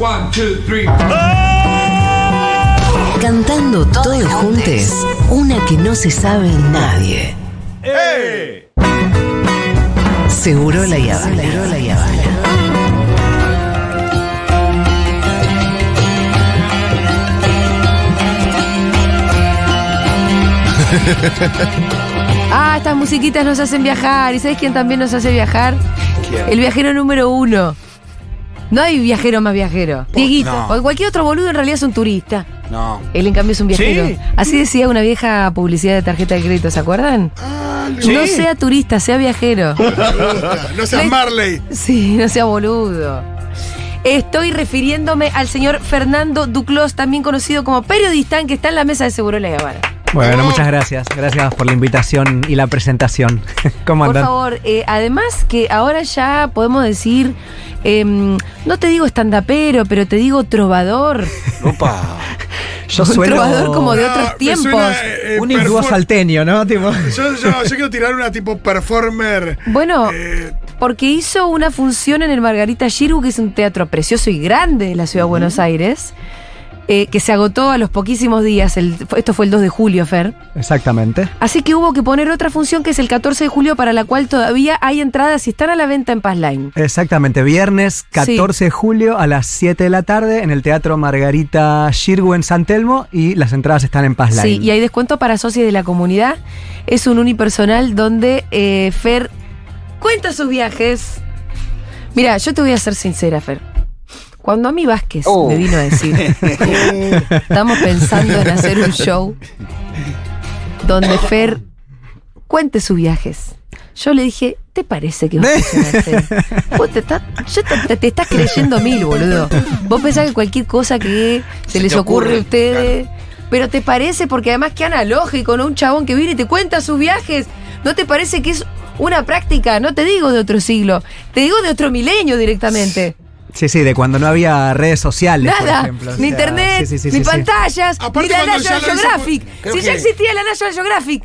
One, two, three. Cantando todos juntos, una que no se sabe nadie. Seguro la Yavana. Seguro la Yavana. Ah, estas musiquitas nos hacen viajar. ¿Y sabes quién también nos hace viajar? ¿Quién? El viajero número uno. No hay viajero más viajero. Dieguito. no. Porque cualquier otro boludo en realidad es un turista. No. Él en cambio es un viajero. Sí. Así decía una vieja publicidad de tarjeta de crédito, ¿se acuerdan? Sí. No sea turista, sea viajero. No seas Le- Marley. Sí, no sea boludo. Estoy refiriéndome al señor Fernando Duclos, también conocido como periodista, que está en la mesa de Seguro La Habana. Bueno, muchas gracias. Gracias por la invitación y la presentación. ¿Cómo Por andan? favor, eh, además que ahora ya podemos decir, em, no te digo estandapero, pero te digo trovador. Opa. Yo un suelo trovador como de otros tiempos. suena, eh, eh, un hindú salteño, ¿no? Tipo, Yo, yo- yo quiero tirar una tipo performer. Bueno, eh, porque hizo una función en el Margarita Giru, que es un teatro precioso y grande de la ciudad de Buenos Aires, eh, que se agotó a los poquísimos días. el- esto fue el 2 de julio, Fer. exactamente. Así que hubo que poner otra función que es el 14 de julio, para la cual todavía hay entradas y están a la venta en Paz Line. Exactamente, viernes 14 de julio a las 7 de la tarde en el Teatro Margarita Shirgu en San Telmo y las entradas están en Paz Line. Sí, y hay descuento para socios de la comunidad. Es un unipersonal donde eh, Fer cuenta sus viajes. Mira, yo te voy a ser sincera, Fer. Cuando a mí Vázquez Oh. me vino a decir, estamos pensando en hacer un show donde Fer cuente sus viajes. Yo le dije, ¿te parece que va a Fer? Vos te, estás- yo te, te- te estás creyendo mil, boludo. Vos pensás que cualquier cosa que se, les ocurre, a ustedes. Pero te parece, porque además que analógico, ¿no? Un chabón que viene y te cuenta sus viajes. ¿No te parece que es una práctica? No te digo de otro siglo, te digo de otro milenio directamente. Sí, sí, de cuando no había redes sociales, por Nada, ejemplo. o ni sea, internet, sí, sí, sí, ni pantallas, Aparte ni la National Geographic. por- Si ya existía la National Geographic,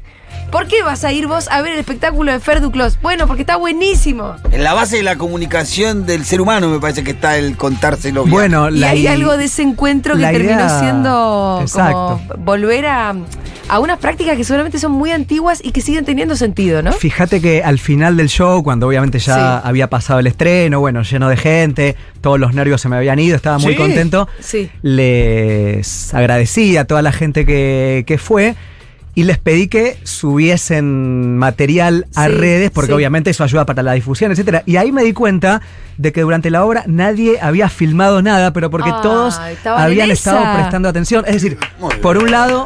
¿por qué vas a ir vos a ver el espectáculo de Fer Duclos? Bueno, porque está buenísimo. En la base de la comunicación del ser humano me parece que está el contárselo bien. Bueno, Y la hay algo de ese encuentro que terminó idea- siendo Exacto. como volver a, a unas prácticas que seguramente son muy antiguas y que siguen teniendo sentido, ¿no? Fíjate que al final del show, cuando obviamente ya Sí. había pasado el estreno, bueno, lleno de gente, todos los nervios se me habían ido, estaba muy Sí. contento. Sí. Les agradecí a toda la gente que, que fue y les pedí que subiesen material a Sí, redes, porque sí. obviamente eso ayuda para la difusión, etcétera. Y ahí me di cuenta de que durante la obra nadie había filmado nada, pero porque todos habían estado prestando atención. Es decir, por un lado.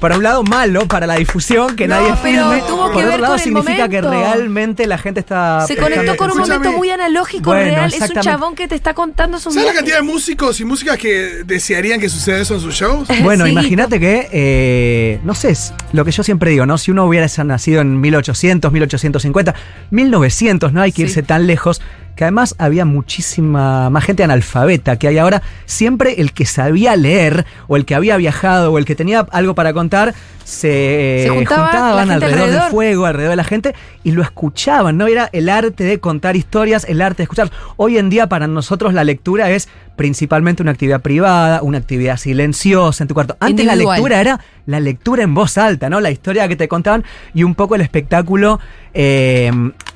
Por un lado, malo para la difusión, que No, nadie pero filme. tuvo que por ver otro lado, con el significa que realmente la gente está. Se conectó con un momento muy analógico, Bueno, real. Es un chabón que te está contando sus ¿Sabes la cantidad de músicos y músicas que desearían que suceda eso en sus shows? Bueno, Sí, imagínate que, eh, no sé, es lo que yo siempre digo, ¿no? Si uno hubiera nacido en 1800, 1850, 1900, no hay que Sí. irse tan lejos, que además había muchísima más gente analfabeta que hay ahora. Siempre el que sabía leer, o el que había viajado, o el que tenía algo para contar, se, Se juntaba juntaban alrededor, alrededor. del fuego, alrededor de la gente, y lo escuchaban, ¿no? Era el arte de contar historias, el arte de escuchar. Hoy en día para nosotros la lectura es principalmente una actividad privada, una actividad silenciosa en tu cuarto. Antes la lectura era la lectura en voz alta, ¿no? La historia que te contaban y un poco el espectáculo eh,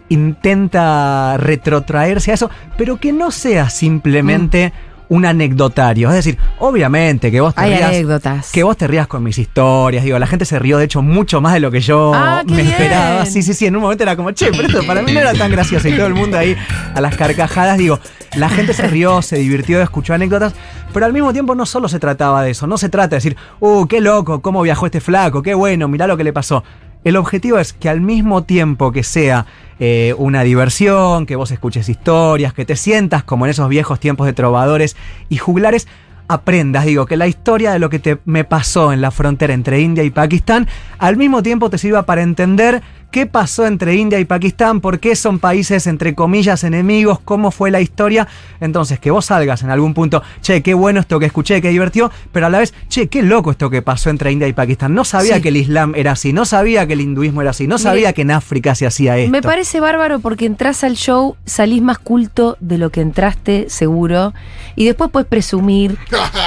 intenta retrotraerse a eso, pero que no sea simplemente un anecdotario. Es decir, obviamente que vos te Hay rías. anécdotas. Que vos te rías con mis historias. Digo, la gente se rió, de hecho, mucho más de lo que yo Ah, me bien. esperaba. Sí, sí, sí. En un momento era como, che, pero esto para mí no era tan gracioso. Y todo el mundo ahí a las carcajadas. Digo, la gente se rió, se divirtió, escuchó anécdotas. Pero al mismo tiempo no solo se trataba de eso. No se trata de decir, uh, qué loco, cómo viajó este flaco, qué bueno, mirá lo que le pasó. El objetivo es que al mismo tiempo que sea eh, una diversión, que vos escuches historias, que te sientas como en esos viejos tiempos de trovadores y juglares, aprendas, digo, que la historia de lo que me pasó en la frontera entre India y Pakistán, al mismo tiempo te sirva para entender qué pasó entre India y Pakistán, por qué son países entre comillas enemigos, cómo fue la historia. Entonces, que vos salgas en algún punto, che, qué bueno esto que escuché, qué divertió, pero a la vez, che, qué loco esto que pasó entre India y Pakistán. No sabía Sí. que el Islam era así, no sabía que el hinduismo era así, no sabía que en África se hacía esto. Me parece bárbaro porque entras al show, salís más culto de lo que entraste, seguro. Y después puedes presumir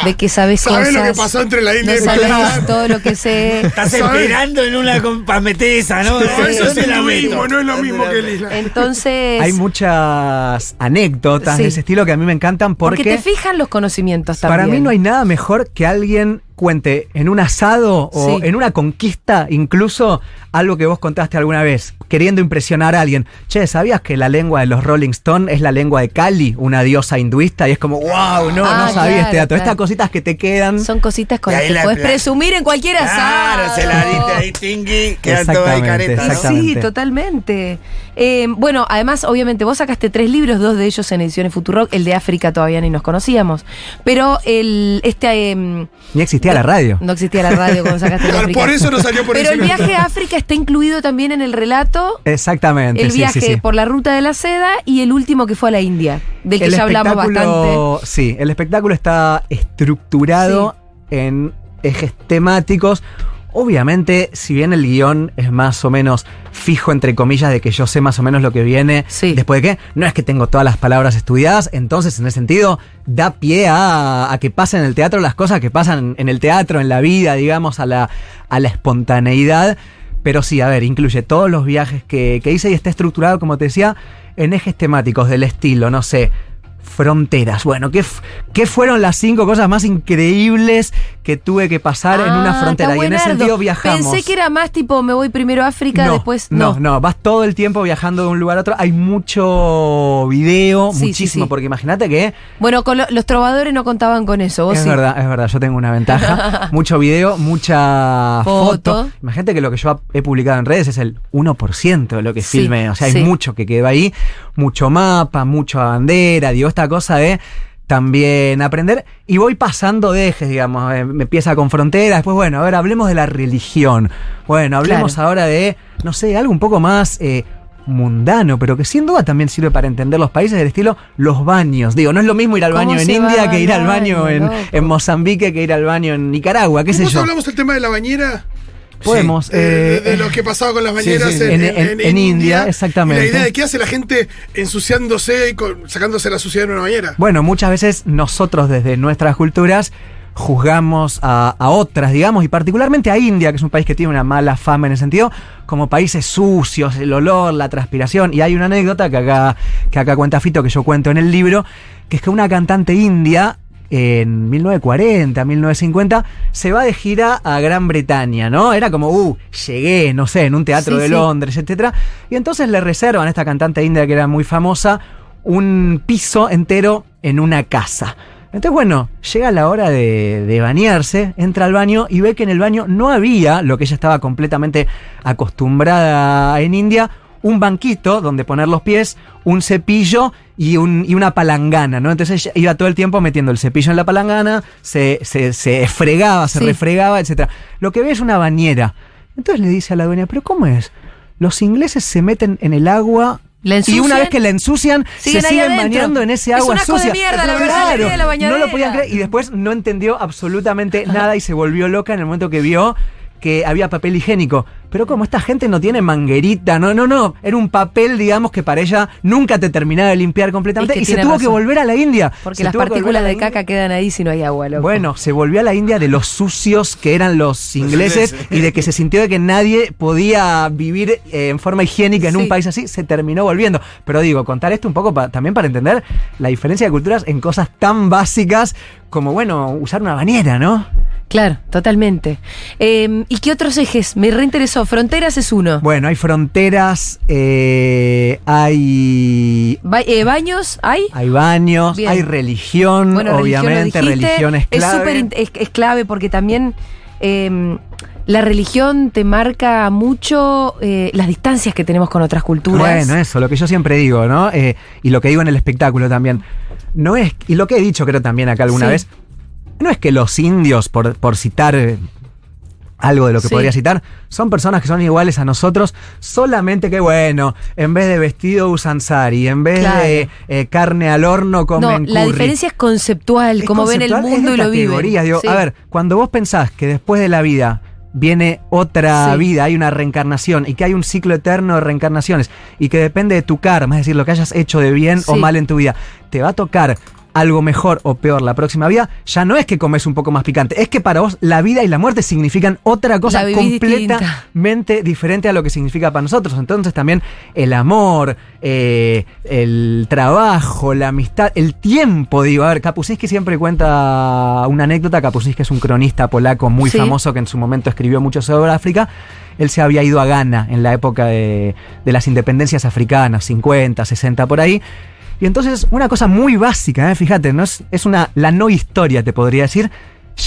de que sabes ¿Sabés cosas. lo que pasó entre la India no y Pakistán? todo lo que sé. Estás ¿Sabes? esperando en una com- pa' meter esa, ¿no? No, eso es ¿Dónde la hinduismo, meto? no es lo ¿Dónde mismo que el? Islam. Entonces. Hay muchas anécdotas Sí. de ese estilo que a mí me encantan porque, porque te fijan los conocimientos también. para mí no hay nada mejor que alguien cuente en un asado o Sí. en una conquista incluso algo que vos contaste alguna vez, queriendo impresionar a alguien. Che, ¿sabías que la lengua de los Rolling Stones es la lengua de Kali, una diosa hinduista? Y es como, wow, no, Ah, no sabía claro, este dato. claro. Estas cositas que te quedan. Son cositas con las que la puedes presumir en cualquier asado. Claro, se la diste ahí, tingui, quedan todas ahí caretas. Sí, totalmente. Eh, bueno, además, obviamente, vos sacaste tres libros, dos de ellos en ediciones Futurock, el de África todavía ni nos conocíamos. Pero el este em, Ni existía la radio. no existía la radio cuando sacaste Claro, por eso no salió por Pero el viaje a África está incluido también en el relato. Exactamente, El viaje sí, sí. por la ruta de la seda y el último que fue a la India, del que El ya hablamos bastante. Sí, el espectáculo está estructurado en ejes temáticos. Obviamente, si bien el guion es más o menos fijo, entre comillas, de que yo sé más o menos lo que viene, Sí. después de que no es que tengo todas las palabras estudiadas, entonces en ese sentido da pie a, a que pasen en el teatro las cosas que pasan en el teatro, en la vida, digamos, a la, a la espontaneidad. Pero sí, a ver, incluye todos los viajes que, que hice y está estructurado, como te decía, en ejes temáticos del estilo, no sé, fronteras. Bueno, ¿qué, qué fueron las cinco cosas más increíbles que tuve que pasar en una Ah, frontera? Y en ese sentido viajamos. Pensé que era más tipo, me voy primero a África, no, después no, no. no, vas todo el tiempo viajando de un lugar a otro. Hay mucho video, Sí, muchísimo, sí. porque imagínate que Bueno, con lo- los trovadores no contaban con eso, vos es sí. verdad, es verdad, yo tengo una ventaja. Mucho video, mucha Foto. foto. Imagínate que lo que yo he publicado en redes es el 1% de lo que Sí, filmé. O sea, hay mucho que quedó ahí, mucho mapa, mucha bandera, digo, esta cosa de también aprender. Y voy pasando de ejes, digamos. eh, Me empieza con fronteras, después, bueno, a ver, hablemos de la religión. Bueno, hablemos Claro. ahora de, no sé, algo un poco más. eh, mundano, pero que sin duda también sirve para entender los países del estilo los baños. Digo, no es lo mismo ir al ¿Cómo baño en India que ir al baño, en, en Mozambique que ir al baño en Nicaragua, qué sé ¿Vos yo. hablamos del tema de la bañera? Podemos. Eh, de, de eh, lo que pasaba con las bañeras sí, sí. en, En- en- en India, exactamente. Y la idea de qué hace la gente ensuciándose y con- sacándose la suciedad en una bañera. Bueno, muchas veces nosotros desde nuestras culturas juzgamos a, a otras, digamos, y particularmente a India, que es un país que tiene una mala fama en ese sentido, como países sucios, el olor, la transpiración. Y hay una anécdota que acá, que acá cuenta Fito, que yo cuento en el libro, que es que una cantante india en 1940, 1950, se va de gira a Gran Bretaña, ¿no? Era como, uh, llegué, no sé, en un teatro Sí, de sí. Londres, etcétera. Y entonces le reservan a esta cantante india que era muy famosa un piso entero en una casa. Entonces, bueno, llega la hora de, de bañarse, entra al baño y ve que en el baño no había lo que ella estaba completamente acostumbrada en India, un banquito donde poner los pies, un cepillo y, un- y una palangana, ¿no? Entonces ella iba todo el tiempo metiendo el cepillo en la palangana, se, se, se fregaba, se Sí. refregaba, etc. Lo que ve es una bañera. Entonces le dice a la dueña, ¿pero cómo es? Los ingleses se meten en el agua ¿La y una vez que la ensucian, Siguen se siguen adentro. bañando en ese Es agua un asco de sucia. mierda, la Claro, de la no lo podían creer y después no entendió absolutamente nada y se volvió loca en el momento que vio que había papel higiénico. Pero como esta gente no tiene manguerita, no, no, no. Era un papel, digamos, que para ella nunca te terminaba de limpiar completamente Es que y se tuvo que volver a la India. Porque Se las partículas de caca quedan ahí si no hay agua, loco. Bueno, se volvió a la India de los sucios que eran los ingleses ingleses. y de que se sintió de que nadie podía vivir eh, en forma higiénica en Sí. un país así, se terminó volviendo. Pero digo, contar esto un poco pa- también para entender la diferencia de culturas en cosas tan básicas como, bueno, usar una bañera, ¿no? Claro, totalmente. Eh, ¿Y qué otros ejes? Me reinteresó. Fronteras es uno. Bueno, hay fronteras, eh, hay... Ba- eh, ¿Baños hay? Hay baños, Bien. hay religión, Bueno, obviamente, religión es clave. es, es clave porque también eh, la religión te marca mucho eh, las distancias que tenemos con otras culturas. Bueno, eso, lo que yo siempre digo, ¿no? Eh, y lo que digo en el espectáculo también. No es, y lo que he dicho creo también acá alguna Sí. vez, no es que los indios, por, por citar eh, algo de lo que Sí. podría citar, son personas que son iguales a nosotros, solamente que bueno, en vez de vestido usan sari, en vez Claro. de eh, carne al horno No, comen la curry. diferencia es conceptual, Es cómo ven el es mundo de y lo viven. digo, Sí. A ver, cuando vos pensás que después de la vida viene otra Sí. vida, hay una reencarnación y que hay un ciclo eterno de reencarnaciones y que depende de tu karma, es decir, lo que hayas hecho de bien o mal en tu vida, te va a tocar algo mejor o peor la próxima vida, ya no es que comes un poco más picante, es que para vos la vida y la muerte significan otra cosa completamente diferente a lo que significa para nosotros. Entonces también el amor, eh, el trabajo, la amistad, el tiempo, digo, a ver, Kapuscinski siempre cuenta una anécdota, Kapuscinski es un cronista polaco muy Sí. famoso que en su momento escribió mucho sobre África. Él se había ido a Ghana en la época de, de las independencias africanas, 50, 60 por ahí. Y entonces, una cosa muy básica, ¿eh? fíjate, ¿no? es, es una, la no historia, te podría decir.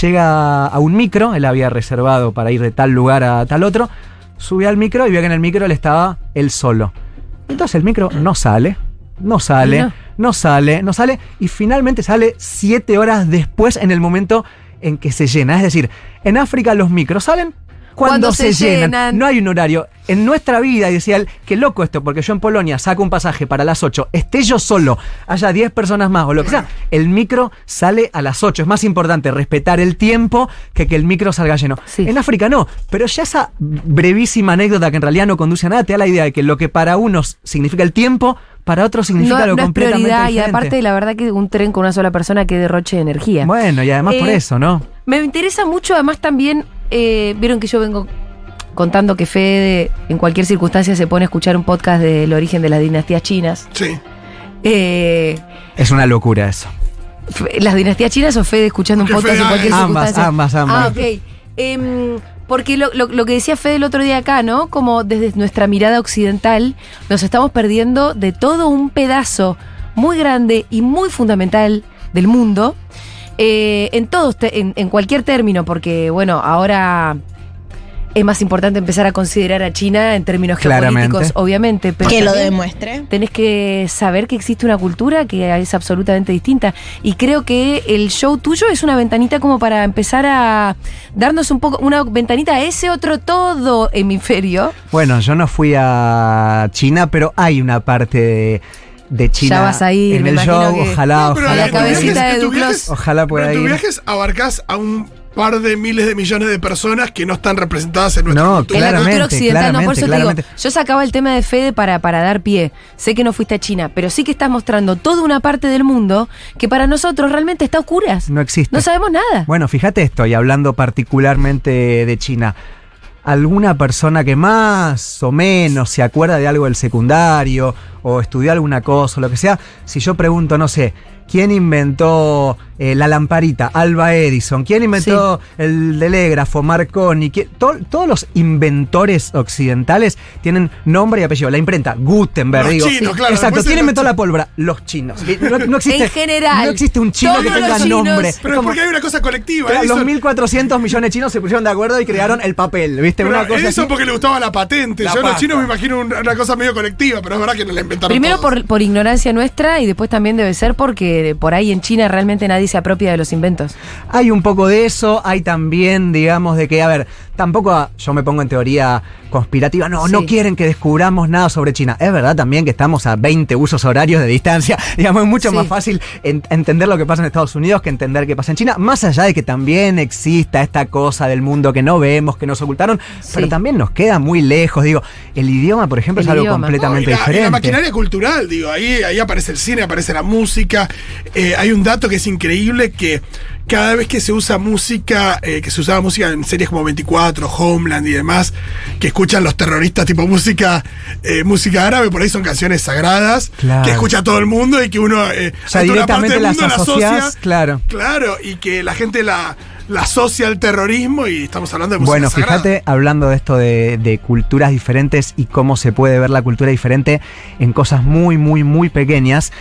Llega a un micro, él había reservado para ir de tal lugar a tal otro, sube al micro y ve que en el micro él estaba él solo. Entonces el micro no sale, no sale, No. no, sale, no sale, y finalmente sale siete horas después en el momento en que se llena. Es decir, en África los micros salen cuando, se, se llenan. llenan. No hay un horario. En nuestra vida, y decía él, qué loco esto, porque yo en Polonia saco un pasaje para las 8, esté yo solo, haya 10 personas más o lo que sea, el micro sale a las 8. Es más importante respetar el tiempo que que el micro salga lleno. Sí. En África no, pero ya esa brevísima anécdota que en realidad no conduce a nada, te da la idea de que lo que para unos significa el tiempo, para otros significa No, lo no es completamente prioridad y diferente. aparte la verdad que un tren con una sola persona que derroche de energía. Bueno, y además por Eh, eso, ¿no? Me interesa mucho, además también, eh, vieron que yo vengo contando que Fede en cualquier circunstancia se pone a escuchar un podcast del origen de las dinastías chinas. Sí. Eh, Es una locura eso. ¿Las dinastías chinas o Fede escuchando un podcast en cualquier ambas, circunstancia? ambas, ambas. Ah, ok. Em, porque lo, lo- lo que decía Fede el otro día acá, ¿no? Como desde nuestra mirada occidental nos estamos perdiendo de todo un pedazo muy grande y muy fundamental del mundo. Eh, en todos, en, en cualquier término, porque bueno, ahora es más importante empezar a considerar a China en términos Claramente. geopolíticos, obviamente. Pero que lo demuestre. tenés que saber que existe una cultura que es absolutamente distinta. Y creo que el show tuyo es una ventanita como para empezar a darnos un poco, una ventanita a ese otro todo hemisferio. Bueno, yo no fui a China, pero hay una parte de, de China Ya vas a ir, en me el show. que- Ojalá, No, a la ojalá. cabecita de en tus Duclos. viajes- Ojalá pueda pero en tus viajes abarcás a un par de miles de millones de personas que no están representadas en nuestra No, cultura. en la cultura Claramente, occidental, no, por eso claramente, te digo, yo sacaba el tema de Fede para, para dar pie. Sé que no fuiste a China, pero sí que estás mostrando toda una parte del mundo que para nosotros realmente está a oscuras. No existe. No sabemos nada. Bueno, fíjate esto, y hablando particularmente de China. ¿Alguna persona que más o menos se acuerda de algo del secundario o estudió alguna cosa o lo que sea? Si yo pregunto, no sé, ¿quién inventó eh, la lamparita? Alba Edison. ¿Quién inventó el telégrafo? Marconi. ¿Quién- to- todos los inventores occidentales tienen nombre y apellido. La imprenta, Gutenberg. Los digo. chinos, claro, Exacto. ¿Quién inventó la pólvora? Los chinos. No, no existe, En general, No existe un chino que tenga chinos- nombre. Pero es Como- porque hay una cosa colectiva. Claro, Edison- los 1400 millones de chinos se pusieron de acuerdo y crearon el papel, ¿viste? pero Una cosa Edison así. porque le gustaba la patente. La Yo a los chinos me imagino un- una cosa medio colectiva, pero es verdad que no la inventaron Primero todos. por, por ignorancia nuestra y después también debe ser porque por ahí en China realmente nadie se apropia de los inventos. Hay un poco de eso, hay también, digamos, de que, a ver, tampoco yo me pongo en teoría conspirativa, no, Sí. no quieren que descubramos nada sobre China. Es verdad también que estamos a 20 usos horarios de distancia, digamos, es mucho Sí. más fácil en- entender lo que pasa en Estados Unidos que entender qué pasa en China, más allá de que también exista esta cosa del mundo que no vemos, que nos ocultaron, Sí. pero también nos queda muy lejos, digo, el idioma, por ejemplo, El es algo idioma. No, completamente y la, y la diferente. maquinaria cultural, digo, ahí, ahí aparece el cine, aparece la música. Eh, hay un dato que es increíble que cada vez que se usa música, eh, que se usaba música en series como 24, Homeland y demás, que escuchan los terroristas tipo música, eh, música árabe, por ahí son canciones sagradas, Claro. que escucha todo el mundo y que uno, eh, O sea, directamente las la asociás, asocia. claro. Claro, y que la gente la, la asocia al terrorismo y estamos hablando de música Bueno, sagrada. fíjate, hablando de esto de, de culturas diferentes y cómo se puede ver la cultura diferente en cosas muy, muy, muy pequeñas.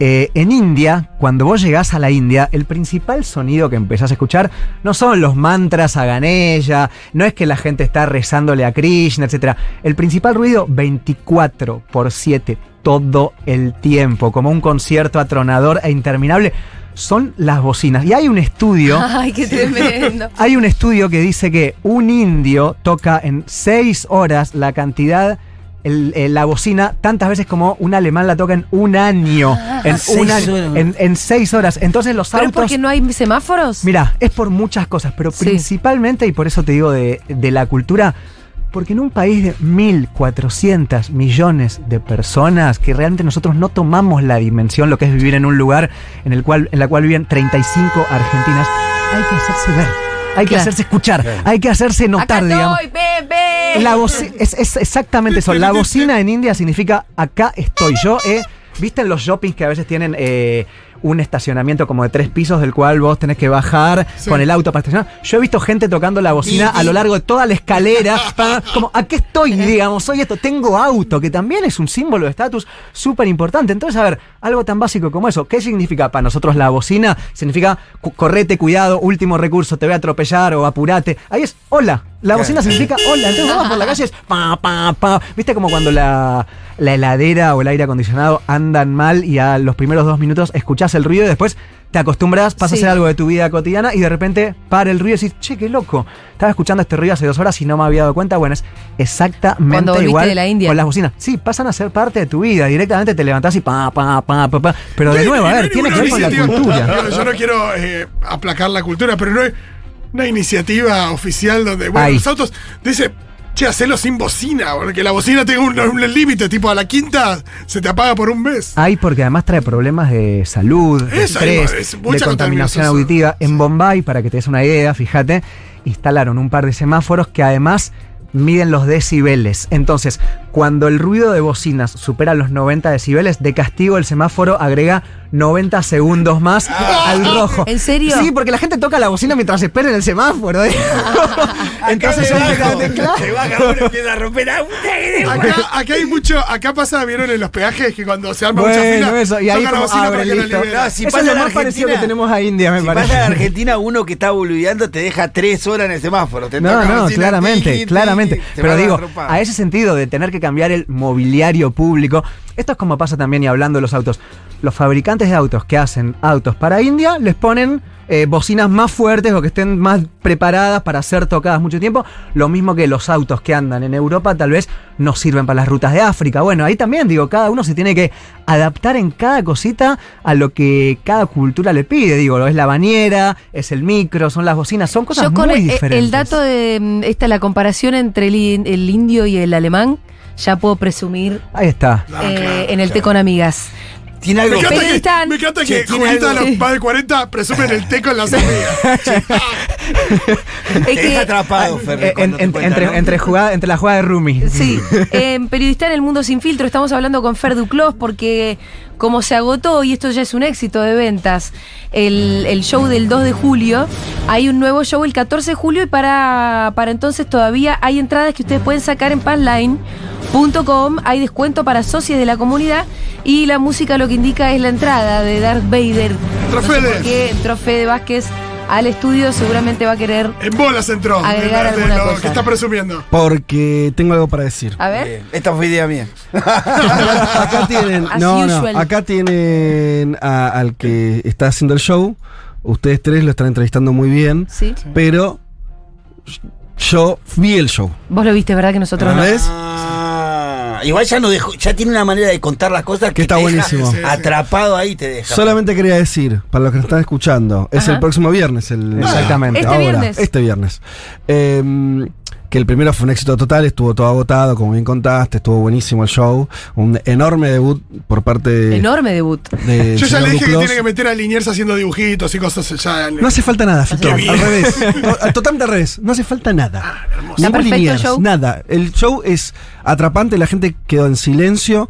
Eh, en India, cuando vos llegás a la India, el principal sonido que empezás a escuchar no son los mantras a Ganesha, no es que la gente está rezándole a Krishna, etc. El principal ruido, 24 por 7, todo el tiempo, como un concierto atronador e interminable. son las bocinas. Y hay un estudio. Ay, qué tremendo. Hay un estudio que dice que un indio toca en seis horas la cantidad, el- eh, la bocina, tantas veces como un alemán la toca en un año. En, seis un año, horas. en, en seis horas. Entonces los ¿Pero autos. porque no hay semáforos? Mira, es por muchas cosas, pero Sí. principalmente, y por eso te digo de, de la cultura, porque en un país de 1.400 millones de personas, que realmente nosotros no tomamos la dimensión, lo que es vivir en un lugar en el cual, en la cual viven 35 argentinas, hay que hacerse ver, hay que Claro. hacerse escuchar, hay que hacerse notar, Acá digamos. estoy, bebé. La es, es exactamente eso. La bocina en India significa acá estoy. Yo he. ¿Viste en los shoppings que a veces tienen eh, un estacionamiento como de tres pisos del cual vos tenés que bajar Sí. con el auto para estacionar? Yo he visto gente tocando la bocina a lo largo de toda la escalera. como, aquí estoy, digamos, soy esto, tengo auto, que también es un símbolo de estatus súper importante. Entonces, a ver, algo tan básico como eso, ¿qué significa para nosotros la bocina? Significa correte, cuidado, último recurso, te voy a atropellar o apurate. Ahí es hola. La bocina significa hola. Entonces vas por la calle y es pa, pa, pa. ¿Viste como cuando la, la heladera o el aire acondicionado andan mal y a los primeros dos minutos escuchás el ruido y después te acostumbras, pasa a ser algo de tu vida cotidiana y de repente para el ruido y decís, che, qué loco. Estaba escuchando este ruido hace dos horas y no me había dado cuenta. Bueno, es exactamente igual de la India. con las bocinas. Sí, pasan a ser parte de tu vida. Directamente te levantás y pa, pa, pa, pa, pa. Pero de nuevo, a ver, tiene que ver con la cultura. Yo no quiero eh, aplacar la cultura, pero no hay una iniciativa oficial donde, bueno, los autos dice, che, hacelo sin bocina, porque la bocina tiene un, un límite, tipo a la quinta se te apaga por un mes. Hay porque además trae problemas de salud, de Eso, estrés, es de contaminación. auditiva. En Bombay, para que te des una idea, fíjate, instalaron un par de semáforos que además miden los decibeles. Entonces, cuando el ruido de bocinas supera los 90 decibeles, de castigo el semáforo agrega 90 segundos más al rojo. ¿En serio? Sí, porque la gente toca la bocina mientras espera en el semáforo. ¿eh? Entonces, Acá me bajo. Se baja uno empieza a romper auto. Acá, acá hay mucho, acá pasa, vieron en los peajes que cuando se arma mucha Bueno, fila, eso, y ahí tocan la como bocina abre, para que la listo. liberen. No, si Eso pasa es lo más parecido que tenemos a India, me Si parece. pasa en Argentina, uno que está boludeando te deja tres horas en el semáforo. Te No, toca no, claramente, claramente. Pero digo, a ese sentido de tener que cambiar el mobiliario público, esto es como pasa también y hablando de los autos. Los fabricantes de autos que hacen autos para India les ponen eh, bocinas más fuertes o que estén más preparadas para ser tocadas mucho tiempo. Lo mismo que los autos que andan en Europa tal vez no sirven para las rutas de África. Bueno, ahí también digo, cada uno se tiene que adaptar en cada cosita a lo que cada cultura le pide. Digo, es la bañera, es el micro, son las bocinas, son cosas Yo con muy el, diferentes. el dato de mm, esta la comparación entre el indio y el alemán, ya puedo presumir Ahí está. Ah, eh, claro, en el té con amigas. Tiene Me algo. encanta, que, Periodistán. me encanta que tiene Julieta, algo- los más de 40 presumen el té con las amigas. Es Te que- deja atrapado, Ferre. En- cuando te en- cuenta, entre, ¿no? entre, jugada, entre la jugada de Rumi. Sí, en Periodista en el Mundo Sin Filtro estamos hablando con Fer Duclos porque como se agotó, y esto ya es un éxito de ventas, el, el show del 2 de julio, hay un nuevo show el 14 de julio y para, para entonces todavía hay entradas que ustedes pueden sacar en passline.com, hay descuento para socios de la comunidad y la música lo que indica es la entrada de Darth Vader. Entró No sé entró Fede Vázquez al estudio, seguramente va a querer... En bolas entró. Agregar de- de alguna lo cosa. que está presumiendo. Porque tengo algo para decir. A ver. Bien, Esta fue idea mía. Acá tienen, As no, no, acá tienen a- al que está haciendo el show. Ustedes tres lo están entrevistando muy bien, Sí. pero yo vi el show. Vos lo viste, ¿verdad? Que nosotros no. ¿Ves? Igual ya no dejó, ya tiene una manera de contar las cosas que, Que está te buenísimo. Atrapado ahí te deja. Solamente quería decir, para los que nos están escuchando, es Ajá. el próximo viernes. El, Exactamente. Este ahora, viernes. Este viernes. Em, que el primero fue un éxito total, estuvo todo agotado, como bien contaste, estuvo buenísimo el show. Un enorme debut por parte de. Enorme debut. de Yo ya le dije que tiene que meter a Liniers haciendo dibujitos y cosas ya. No hace falta nada, Fito. Qué bien. Al revés. To- Totalmente al revés. No hace falta nada. Ningún Liniers, show. Nada. El show es atrapante, la gente quedó en silencio.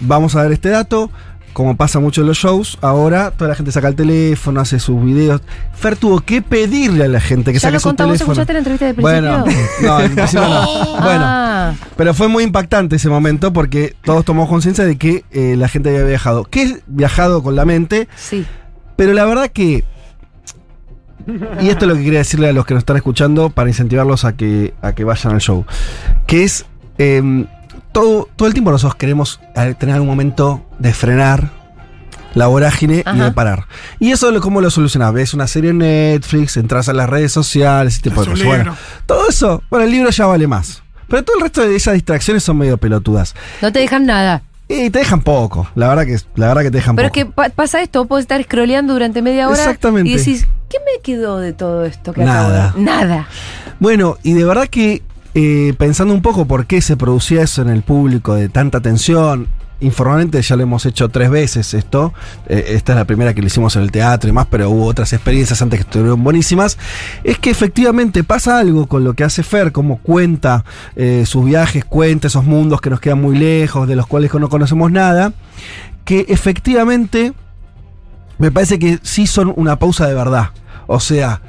Vamos a ver este dato. Como pasa mucho en los shows, ahora toda la gente saca el teléfono, hace sus videos. Fer tuvo que pedirle a la gente que ¿Ya saque lo su teléfono. ¿Escuchaste la entrevista del Bueno, no, al principio no. Bueno, Ah, pero fue muy impactante ese momento porque todos tomamos conciencia de que eh, la gente había viajado. Que es viajado con la mente, sí. pero la verdad que. Y esto es lo que quería decirle a los que nos están escuchando para incentivarlos a que, a que vayan al show. Que es. em, todo, todo el tiempo nosotros queremos eh, tener algún momento de frenar, la vorágine y de parar. Y eso lo- cómo lo solucionás. Ves una serie en Netflix, entras a las redes sociales, ese tipo de Es un cosas. Bueno, todo eso, bueno, el libro ya vale más. Pero todo el resto de esas distracciones son medio pelotudas. No te dejan nada. Y te dejan poco, la verdad que, la verdad que te dejan Pero es poco. que pa- pasa esto, vos podés estar scrolleando durante media hora Exactamente. y decís, ¿qué me quedó de todo esto que Nada. acabo de Nada. Bueno, y de verdad que pensando un poco por qué se producía eso en el público de tanta tensión, informalmente ya lo hemos hecho tres veces esto, eh, esta es la primera que lo hicimos en el teatro y más, pero hubo otras experiencias antes que estuvieron buenísimas, es que efectivamente pasa algo con lo que hace Fer, como cuenta eh, sus viajes, cuenta esos mundos que nos quedan muy lejos, de los cuales no conocemos nada, que efectivamente me parece que sí son una pausa de verdad. O sea,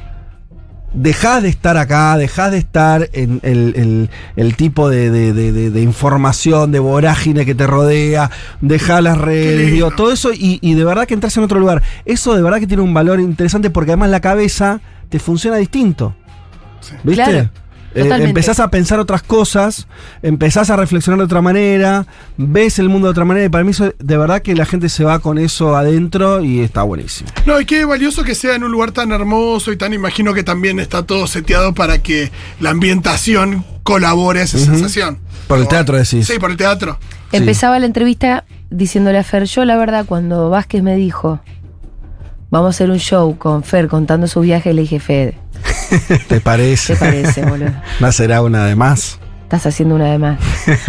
dejás de estar acá, dejás de estar en el, el- el tipo de, de- de- de- de información, de vorágine que te rodea, dejá las redes, digo, todo eso y, y de verdad que entras en otro lugar. Eso de verdad que tiene un valor interesante porque además la cabeza te funciona distinto. ¿Viste? Claro, Eh, empezás a pensar otras cosas, empezás a reflexionar de otra manera, ves el mundo de otra manera y para mí eso, de verdad que la gente se va con eso adentro y está buenísimo. No, y qué valioso que sea en un lugar tan hermoso y tan imagino que también está todo seteado para que la ambientación colabore a esa sensación. Por el teatro decís. Sí, por el teatro. Sí. Empezaba la entrevista diciéndole a Fer, yo la verdad cuando Vázquez me dijo, vamos a hacer un show con Fer contando su viaje, le dije, Fede, ¿Te parece? ¿qué parece, boludo? ¿No será una de más? Estás haciendo una de más.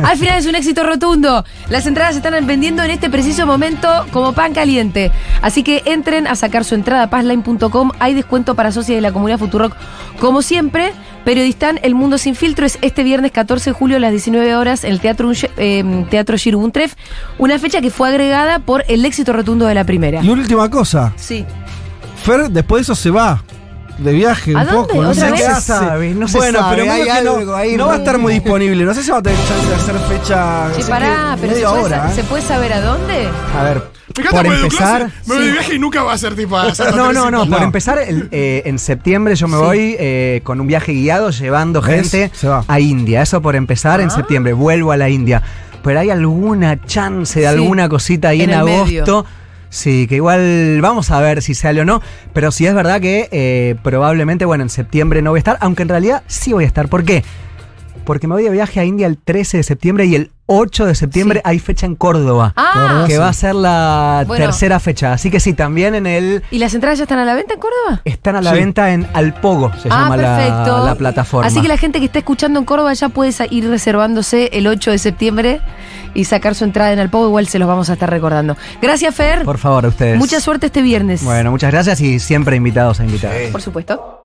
Al final es un éxito rotundo. Las entradas se están vendiendo en este preciso momento como pan caliente. Así que entren a sacar su entrada a pazline.com. Hay descuento para socios de la comunidad Futurock. Como siempre, Periodistán El Mundo Sin Filtro es este viernes 14 de julio a las 19 horas en el Teatro, eh, Teatro Girbuntref. Una fecha que fue agregada por el éxito rotundo de la primera. Y una última cosa, Sí. Fer después de eso se va de viaje ¿A un dónde? poco. No ¿Otra sé vez? qué No hace. sabe, no se bueno, sabe, pero hay medio que no, algo ahí, no va a ¿no? estar muy disponible. No sé si va a tener chance de hacer fecha. Así pará, pero se media puede, hora, sa- ¿eh? ¿se puede saber a dónde? A ver, encanta por empezar. Me voy de viaje y nunca va a ser tipo a No, no, Teresita. no, por No. empezar, el, eh, en septiembre yo me Sí. voy eh, con un viaje guiado llevando ¿Ves? gente a India. Eso por empezar en Ah. septiembre, vuelvo a la India. Pero hay alguna chance de Sí, alguna cosita ahí en medio. Sí, que igual vamos a ver si sale o no. Pero sí es verdad que eh, probablemente, bueno, en septiembre no voy a estar, aunque en realidad sí voy a estar. ¿Por qué? Porque me voy de viaje a India el 13 de septiembre y el 8 de septiembre Sí. hay fecha en Córdoba. Ah, que va a ser la Bueno. tercera fecha. Así que sí, también en el ¿y las entradas ya están a la venta en Córdoba? están a la Sí. venta en Alpogo, se ah, llama la, plataforma. Así que la gente que está escuchando en Córdoba ya puede ir reservándose el 8 de septiembre y sacar su entrada en Alpogo. Igual se los vamos a estar recordando. Gracias, Fer. Por favor, a ustedes. Mucha suerte este viernes. Bueno, muchas gracias y siempre invitados a invitados. Por supuesto.